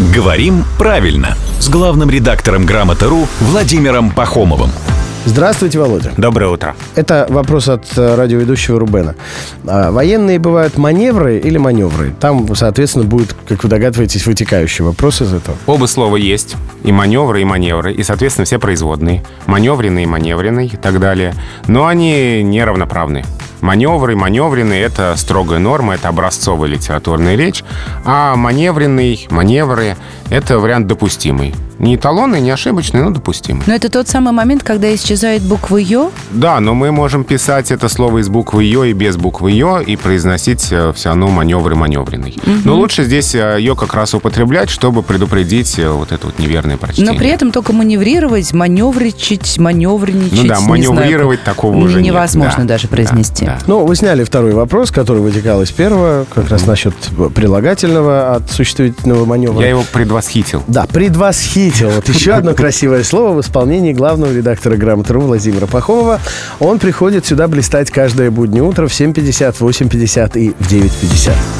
Говорим правильно с главным редактором «Грамоты.ру» Владимиром Пахомовым. Здравствуйте, Володя. Доброе утро. Это вопрос от э, радиоведущего Рубена. А, военные бывают маневры или маневры? Там, соответственно, будет, как вы догадываетесь, вытекающий вопрос из этого. Оба слова есть. И маневры, и маневры. И, соответственно, все производные. Маневренный, маневренный и так далее. Но они неравноправны. Маневры, маневренные — это строгая норма, это образцовая литературная речь. А маневренный, маневры — это вариант допустимый. Не эталонный, не ошибочный, но допустимый. Но это тот самый момент, когда исчезает буква «ё». Да, но мы можем писать это слово из буквы «ё» и без буквы «ё» и произносить э, все равно маневры маневренный. Но лучше здесь э, «ё» как раз употреблять, чтобы предупредить э, вот это вот неверное прочтение. Но при этом только маневрировать, маневричить, маневренничать. Ну да, не маневрировать знаю, такого уже нет. невозможно Да, даже да, произнести. да. Ну, вы сняли второй вопрос, который вытекал из первого, как раз насчет прилагательного от существительного маневра. Я его предвосхитил. Да, предвосхитил. Вот еще одно красивое слово в исполнении главного редактора «Грамоты.ру» Владимира Пахомова. Он приходит сюда блистать каждое буднее утро в 7.50, в 8.50 и в 9.50.